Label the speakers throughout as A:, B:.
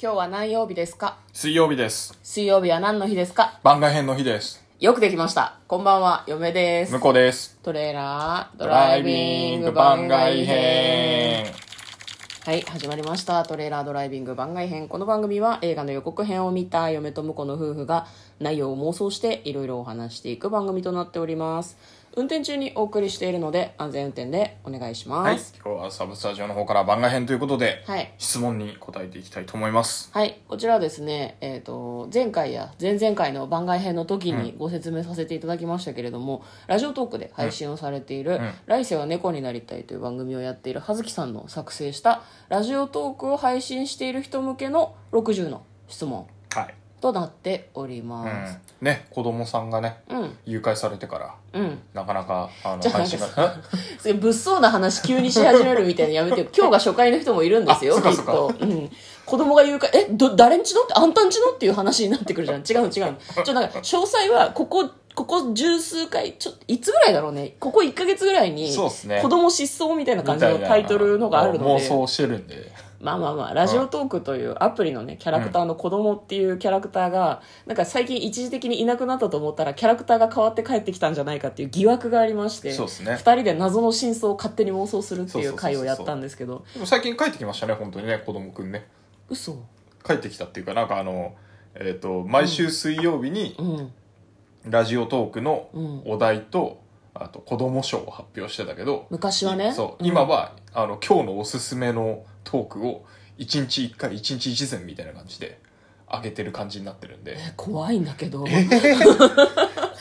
A: 今日は何曜日ですか？
B: 水曜日です。
A: 水曜日は何の日ですか？
B: 番外編の日です。
A: よくできました。こんばんは、嫁です
B: 向。こうです。
A: トレーラード
B: ド
A: ライビング番外編。
B: 編。
A: はい、始まりました。トレーラードライビング番外編。この番組は映画の予告編を見た嫁と婿の夫婦が内容を妄想していろいろお話していく番組となっております。運転中にお送りしているので安全運転でお願いし
B: はい。
A: ます。
B: 今日はサブスタジオの方から番外編ということで、
A: はい
B: 質問に答えていきたいと思います。
A: はい、こちらはですね、えっ、と、前回や前々回の番外編の時にご説明させていただきましたけれども、ラジオトークで配信をされている、来世は猫になりたいという番組をやっている葉月さんの作成した、ラジオトークを配信している人向けの60の質問
B: はい。
A: となっており
B: う
A: ます。
B: ん。ね、子供さんがね、
A: うん、
B: 誘拐されてから、
A: うん。
B: なかなか、あの、配信が、
A: 物騒な話急にし始めるみたいなのやめてよ。今日が初回の人もいるんですよきっと、うん、子供が言うかえど誰んちのって？あんたんちの？っていう話になってくるじゃん。違うの違うの。ちょなんか詳細はここここ十数回ちょいつぐらいだろうね。ここ1か月ぐらいに
B: そうっすね。
A: 子供失踪みたいな感じのタイトルのがあるので。
B: 妄想してるんで。
A: まあまあまあ、ラジオトークというアプリのね、キャラクターの子供っていうキャラクターが、なんか最近一時的にいなくなったと思ったら、キャラクターが変わって帰ってきたんじゃないかっていう疑惑がありまして、
B: そうっすね。
A: 二人で謎の真相を勝手に妄想するっていう回をやったんですけど、
B: でも最近帰ってきましたね、本当にね、子供くんね。
A: 嘘。
B: 帰ってきたっていうか、なんかあの、えっ、と、毎週水曜日に、
A: うん。
B: ラジオトークの
A: うん。
B: お題と、あと子供賞を発表してたけど、
A: 昔はね。
B: そう、
A: ん。
B: 今はあの今日のおすすめのトークを1日1回1日1善みたいな感じで上げてる感じになってるんで。
A: え怖いんだけど。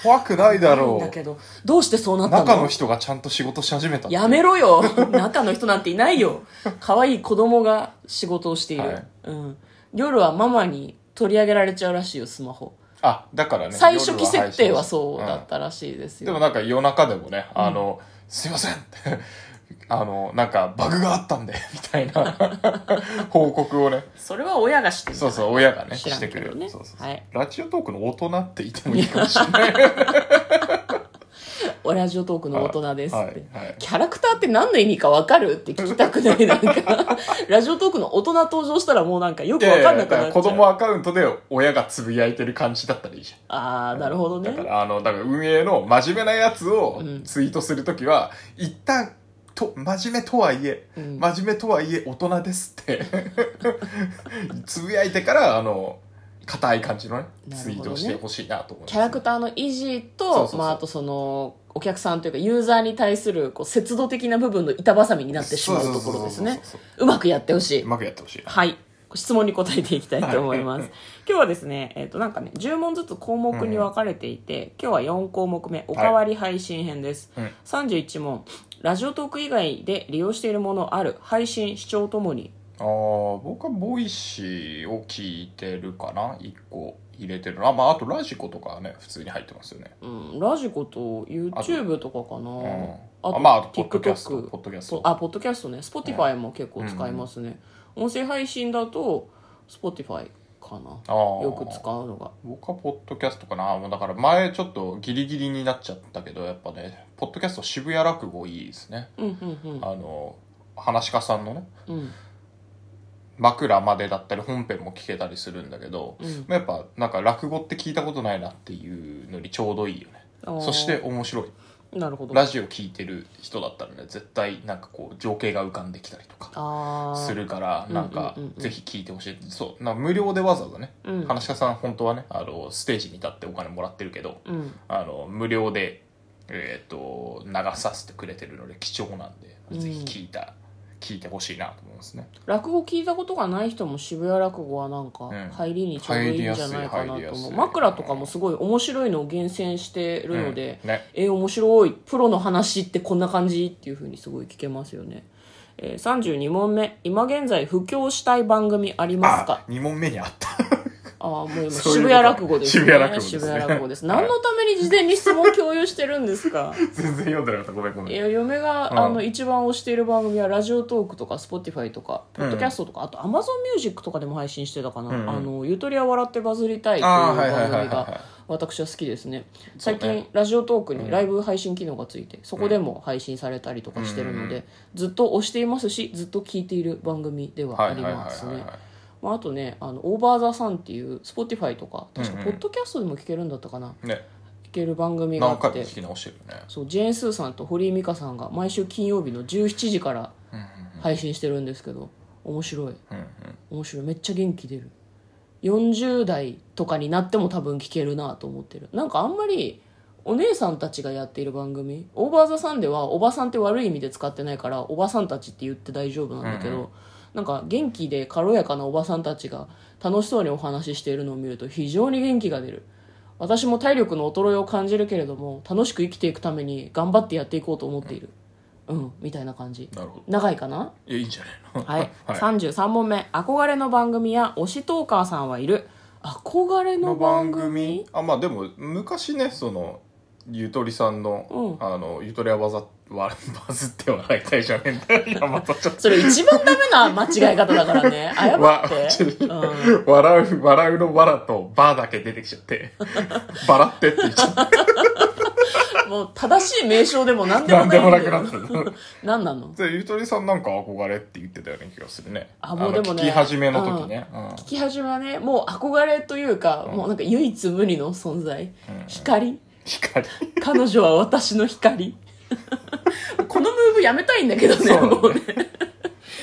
B: 怖くないだ
A: 怖いん
B: ろう
A: だけど。どうしてそうなったの？
B: 中の人がちゃんと仕事し始めた
A: やめろよ。中の人なんていないよ。可愛い子供が仕事をしている、
B: はい。
A: うん、夜はママに取り上げられちゃうらしいよスマホ
B: あだからね
A: 最初期設定はそうだったらしいですよ、
B: うんでもなんか夜中でもねあの、すいません。っ てあのなんかバグがあったんで みたいな 報告をね。
A: それは親がしてる
B: そうそう親がねしてくれ
A: んけどね。
B: る。そうそうそう。
A: はい。
B: ラジオトークの大人って言ってもいいかもしれない。
A: おラジオトークの大人ですって、
B: はいはい
A: キャラクターって何の意味か分かるって聞きたくないなんか。ラジオトークの大人登場したらもうなんかよく分かんなくなっちゃう。
B: 子供アカウントで親がつぶやいてる感じだったらいいじゃん
A: ああなるほどね。
B: だから、あの、だから運営の真面目なやつを
A: うん。
B: ツイートするときは、一旦、と、真面目とはいえ、
A: うん。
B: 真面目とはいえ大人ですって、つぶやいてから、あの、硬い感じのね、ツイートをしてほしいなと思います。
A: キャラクターの維持とまあ、あとそのお客さんというかユーザーに対するこう節度的な部分の板挟みになってしまうところですね。
B: そう
A: まくやってほしい。う
B: まくやってほしい。
A: はい。質問に答えていきたいと思います。今日はですねえっ、となんかね10問ずつ項目に分かれていて、今日は4項目目おかわり配信編です、
B: うん。
A: 31問。ラジオトーク以外で利用しているものある配信視聴ともに
B: ああ、僕は Voicy を聞いてるかな。一個入れてるな。まあ、あと radiko とかはね、普通に入ってますよね。
A: うん、 radiko と YouTube とかかな、
B: ん。
A: あと
B: あまあポッドキャスト。ポッドキャスト。
A: あポッドキャストね。Spotify も結構使いますね、音声配信だと Spotify かな。よく使うのが。
B: 僕はポッドキャストかな。もうだから前ちょっとギリギリになっちゃったけどやっぱねポッドキャスト渋谷落語いいですね。
A: うんうんうん。
B: あの話し家さんのね。
A: うん
B: 枕までだったり本編も聞けたりするんだけど、
A: うん。
B: やっぱなんか落語って聞いたことないなっていうのにちょうどいいよね。そして面白い。
A: なるほど。
B: ラジオ聞いてる人だったらね絶対なんかこう情景が浮かんできたりとかするからなんか
A: うんうんうん。うん
B: ぜひ聞いてほしい。そうな無料でわざわざね、
A: うん。
B: 話し家さん本当はねあのステージに立ってお金もらってるけど、
A: うん。
B: あの無料で、えー、と流させてくれてるので貴重なんで、
A: うん
B: ぜひ聞いた聞いてほしいなと思いますね。
A: 落語聞いたことがない人も渋谷落語はなんか
B: ん。
A: 入りにちょうどいいんじゃないかなと思う、枕とかもすごい面白いのを厳選してるので、
B: うん。ね。
A: えー面白いプロの話ってこんな感じっていう風にすごい聞けますよね、えー、32問目。今現在布教したい番組ありますか？
B: あ2問目にあった
A: ああもう今
B: そういうこと
A: 渋谷落語ですね。
B: 渋谷落語ですね。
A: 渋谷落語です。
B: はい。
A: 何のために事前に質問共有してるんですか？
B: 全然読んでなかった。ごめんごめん。
A: いや嫁が、
B: うん。
A: あの一番推している番組はラジオトークとか Spotify とかポッドキャストとか、あと Amazon ミュージックとかでも配信してたかな「
B: うんうん。
A: あのゆとりは笑ってバズりたい」という
B: あーはいはい
A: 番組
B: はいはいはい
A: が私は好きですね
B: そうね
A: 最近ラジオトークにライブ配信機能がついて、そこでも配信されたりとかしてるので、ずっと推していますしずっと聞いている番組ではあり
B: はいはい
A: ますね
B: はい
A: まあ、あとねあのオーバー・ザ・サンっていう Spotify とか確か
B: うんうん。
A: ポッドキャストでも聞けるんだったかな、
B: ね。
A: 聞ける番組があって。
B: 聞き直してるよね。
A: そうジェーン・スーさんと堀井美香さんが毎週金曜日の17時から
B: うんうん
A: 配信してるんですけど面白い。
B: うんうん。
A: 面白い。めっちゃ元気出る。40代とかになっても多分聞けるなと思ってる。なんかあんまりお姉さんたちがやっている番組オーバーザさんではおばさんって悪い意味で使ってないからおばさんたちって言って大丈夫なんだけど、
B: うんう
A: なんか元気で軽やかなおばさんたちが楽しそうにお話ししているのを見ると非常に元気が出る。私も体力の衰えを感じるけれども楽しく生きていくために頑張ってやっていこうと思っている。うんみたいな感じ。
B: なるほど。
A: 長いかな？い
B: やいいんじゃないの？
A: はい、
B: はい。
A: 33問目憧れの番組や推しトーカーさんはいる。憧れの
B: の
A: 番
B: 番
A: 組？
B: 組あまあでも昔ねそのゆとりさんの、
A: うん。
B: あのゆとりはバズわバズって笑いたいじゃねえんだよいやまたちょっと。
A: それ一番ダメな間違い方だからね。謝
B: わ
A: って、うん、
B: 笑う笑うのバラとバーだけ出てきちゃってバラってって言っちゃって。
A: もう正しい名称でも何でも
B: なんでもなくなった。の
A: 何なの？
B: でゆとりさんなんか憧れって言ってたような気がするね。
A: あもうでもね
B: の聞き始めの時ね、うん。
A: 聞き始めはねもう憧れというか、もうなんか唯一無二の存在、光。
B: 光。
A: 彼女は私の光 このムーブやめたいんだけどね
B: そうだね。
A: もうね。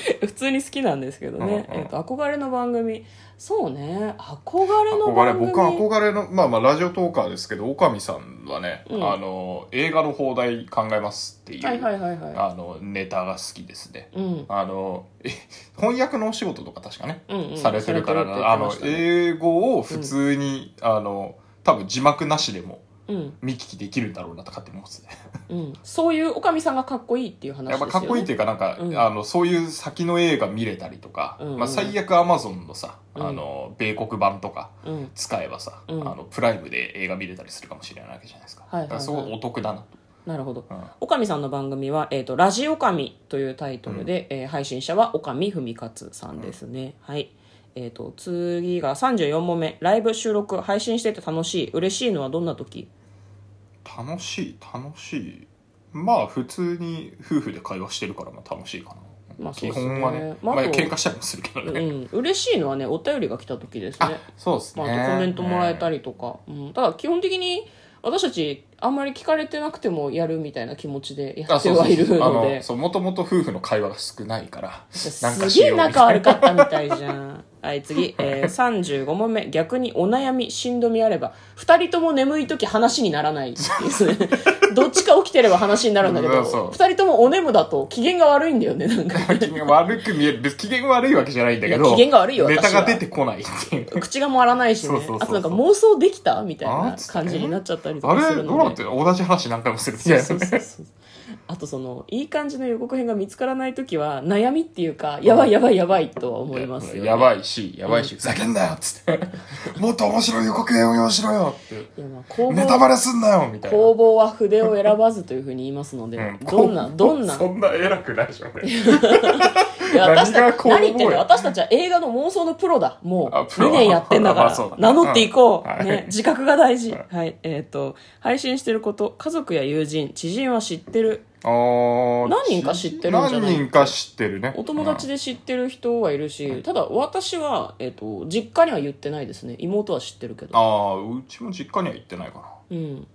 A: 普通に好きなんですけどね、
B: うんうん。
A: えー、と憧れの番組。そうね。憧れの
B: 憧れ
A: 番組
B: 僕は憧れのまあまあラジオトーカーですけど岡見さんはね、
A: うん。
B: あの映画の放題考えますっていう、
A: はいはいはいはい。
B: あのネタが好きですね。
A: うん。
B: あのえ翻訳のお仕事とか確かね、
A: うんうん。
B: されてるから
A: されてるって言
B: あの
A: ってましたね。
B: 英語を普通に、あの多分字幕なしでも
A: うん。
B: 見聞きできるんだろうなとかって思うんですね
A: うん、そういうおかみさんがかっこいいっていう話ですよ、ね、
B: やっぱかっこいいっていうかなんか、
A: うん。
B: あのそういう先の映画見れたりとか、
A: うん。うん
B: まあ、最悪アマゾンのさ、
A: うん。
B: あの米国版とか
A: うん。
B: 使えばさ、
A: うん。
B: あのプライムで映画見れたりするかもしれないわけじゃないですか,、
A: はいはいはい。
B: だからすごいお得だなと、
A: なるほど。
B: うん。
A: おかみさんの番組は、えーと「ラジオかみ」というタイトルで、えー配信者はおかみふみかつさんですね、はいえー、と次が34問目。ライブ収録配信してて楽しい。嬉しいのはどんな時？
B: 楽しい楽しい。まあ普通に夫婦で会話してるからまあ楽しいかな、基
A: まあね。
B: 本はね、まあ、喧嘩したりもするけど
A: う
B: ね、
A: ん。嬉しいのはねお便りが来た時です
B: あ
A: ね
B: そうですね、
A: まあ、あとコメントもらえた
B: り、
A: りとか、うん。ただ基本的に私たちあんまり聞かれてなくてもやるみたいな気持ちでやってはいるので。
B: のそう もともと夫婦の会話が少ないからなんか
A: すげえ仲悪かったみたいじゃんはい次、えー、35問目。逆にお悩みしんどみあれば2人とも眠い時話にならない。ですねどっちか起きてれば話になるんだけど
B: うんそう。
A: 2人ともお眠だと機嫌が悪いんだよねなんか。
B: 機嫌悪く見える。別に機嫌悪いわけじゃないんだけど
A: 機嫌が悪いよ
B: ネタが出てこないっていう。
A: 口が回らないしね。
B: そうそうそうそう。
A: あとなんか妄想できた？みたいな感じになっちゃったりと
B: あ
A: かするので。
B: れ？どうなってる同じ話何回もするみたいな。
A: そうそう
B: ね
A: そうそう あとそのいい感じの予告編が見つからない時は悩みっていうかやばいやばいやばいとは思いますよ、ね、
B: やばいしやばいし、ふざけんなよっつって。もっと面白い予告編を用意しろよって。
A: いやまあ工
B: ネタバレすんなよみたいな。
A: 工房は筆を選ばずというふうに言いますので、
B: うん。
A: どんなどんな
B: そんな偉くないでしょ俺
A: いや私た
B: 何が工房や
A: 何言ってんだよ私たちは映画の妄想のプロだ。もう
B: あプロ。
A: 2年やってんだから、名乗っていこう、ね、自覚が大事。はい、えっ、と配信してること家族や友人知人は知ってる。
B: あー。
A: 何人か知ってるんじゃない？
B: 何人か知ってるね。
A: お友達で知ってる人はいるし、ただ私は、えっと実家には言ってないですね。妹は知ってるけど。
B: ああうちも実家には行ってないかな。
A: うん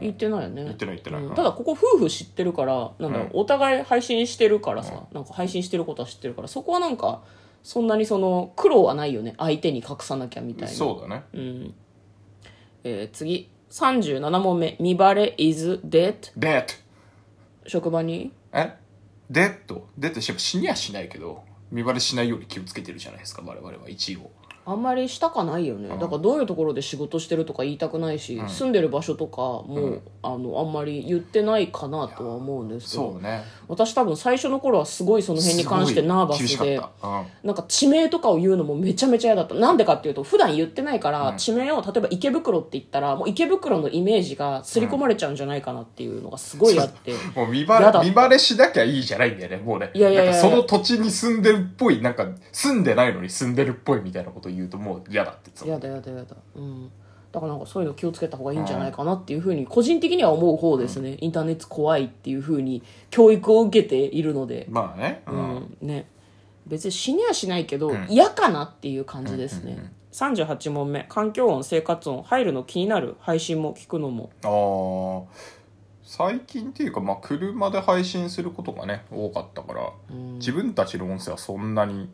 A: 言ってないよね。
B: 言ってない言ってない、
A: うん。ただここ夫婦知ってるからなんだろう、
B: うん。
A: お互い配信してるからさ、なんか配信してることは知ってるからそこはなんかそんなにその苦労はないよね。相手に隠さなきゃみたいな。
B: そうだね。
A: うん。えー次。37問目「見バレ is dead?
B: デッ」
A: 職場に？
B: え？デッドデッドし死にはしないけど見バレしないように気をつけてるじゃないですか我々は。一応
A: あんまりしたかないよね、だからどういうところで仕事してるとか言いたくないし、住んでる場所とかも、あのあんまり言ってないかなとは思うんですけど。
B: そうね。
A: 私多分最初の頃はすごいその辺に関してナーバスで
B: 厳しかった、うん。
A: なんか地名とかを言うのもめちゃめちゃ嫌だった。なんでかっていうと普段言ってないから、地名を例えば池袋って言ったらもう池袋のイメージが刷り込まれちゃうんじゃないかなっていうのがすごいあって、
B: もう見バレ見バレしなきゃいいじゃないんだよねもうね。
A: いやいやいや。
B: なんかその土地に住んでるっぽいなんか住んでないのに住んでるっぽいみたいなこと言うともう嫌だって
A: やだやだやだ。うん。だからなんかそういうの気をつけた方がいいんじゃないかなっていうふうに個人的には思う方ですね、インターネット怖いっていうふうに教育を受けているので、
B: まあね、う
A: うん。んね。別に死にはしないけど、
B: ん。
A: 嫌かなっていう感じですね、
B: うんうんうん
A: 38問目。環境音生活音入るの気になる配信も聞くのも。
B: あー。最近っていうか、まあ、車で配信することがね多かったから、自分たちの音声はそんなに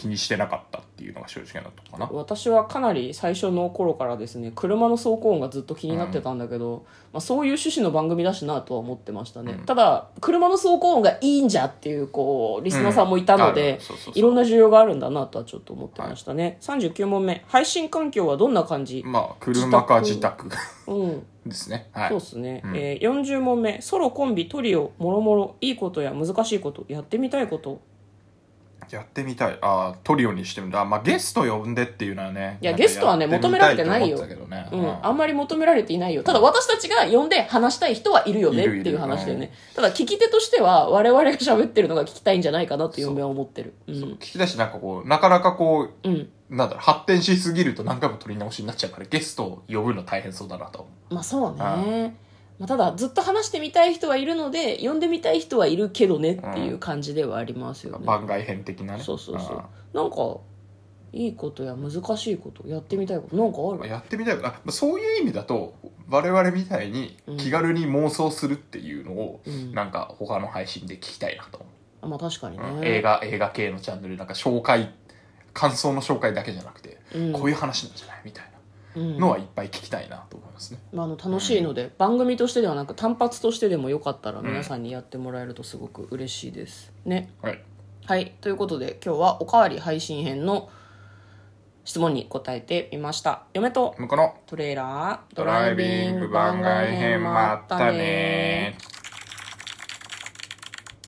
B: 気にしてなかったっていうのが正直なとこかな。
A: 私はかなり最初の頃からですね車の走行音がずっと気になってたんだけど、まあ、そういう趣旨の番組だしなとは思ってましたね、ただ車の走行音がいいんじゃっていうこうリスナーさんもいたので
B: うそうそう
A: いろんな需要があるんだなとはちょっと思ってましたね、39問目配信環境はどんな感じ、
B: まあ車か自宅
A: うん。
B: ですね。はい。
A: そうですね、えー40問目ソロコンビトリオもろもろ。いいことや難しいこと。やってみたいこと
B: やってみたい。あートリオにしてみたあまあゲスト呼んでっていうのはね
A: いやゲストはね求められてないよ。
B: ね
A: うん、あんまり求められていないよ。ただ私たちが呼んで話したい人はいるよね
B: いるいる
A: っていう話だよね。ただ聞き手としては我々が喋ってるのが聞きたいんじゃないかなと嫁は思ってる。う
B: ん。聞き出しなんかこうなかなかこう
A: うん。
B: なんだろう発展しすぎると何回も取り直しになっちゃうからゲストを呼ぶの大変そうだなと。
A: まあそうね。
B: う
A: まあ、ただずっと話してみたい人はいるので呼んでみたい人はいるけどねっていう感じではありますよね、
B: 番外編的なね。
A: そうそうそう。
B: あ
A: なんかいいことや難しいことやってみたいことなんかある？
B: ーやってみたいあそういう意味だと我々みたいに気軽に妄想するっていうのを、
A: うん。
B: なんか他の配信で聞きたいなと。思う
A: あまあ確かにね、
B: うん。映画映画系のチャンネルなんか紹介感想の紹介だけじゃなくて、
A: うん。
B: こういう話なんじゃない？みたい
A: うん
B: なのはいっぱい聞きたいなと思いますね、
A: まあ、あの楽しいので、番組としてではなく単発としてでもよかったら皆さんにやってもらえるとすごく嬉しいです。ね。
B: はい。
A: はい。ということで今日はおかわり配信編の質問に答えてみました。嫁と
B: この
A: トレーラード
B: ドライビング番外編もあったね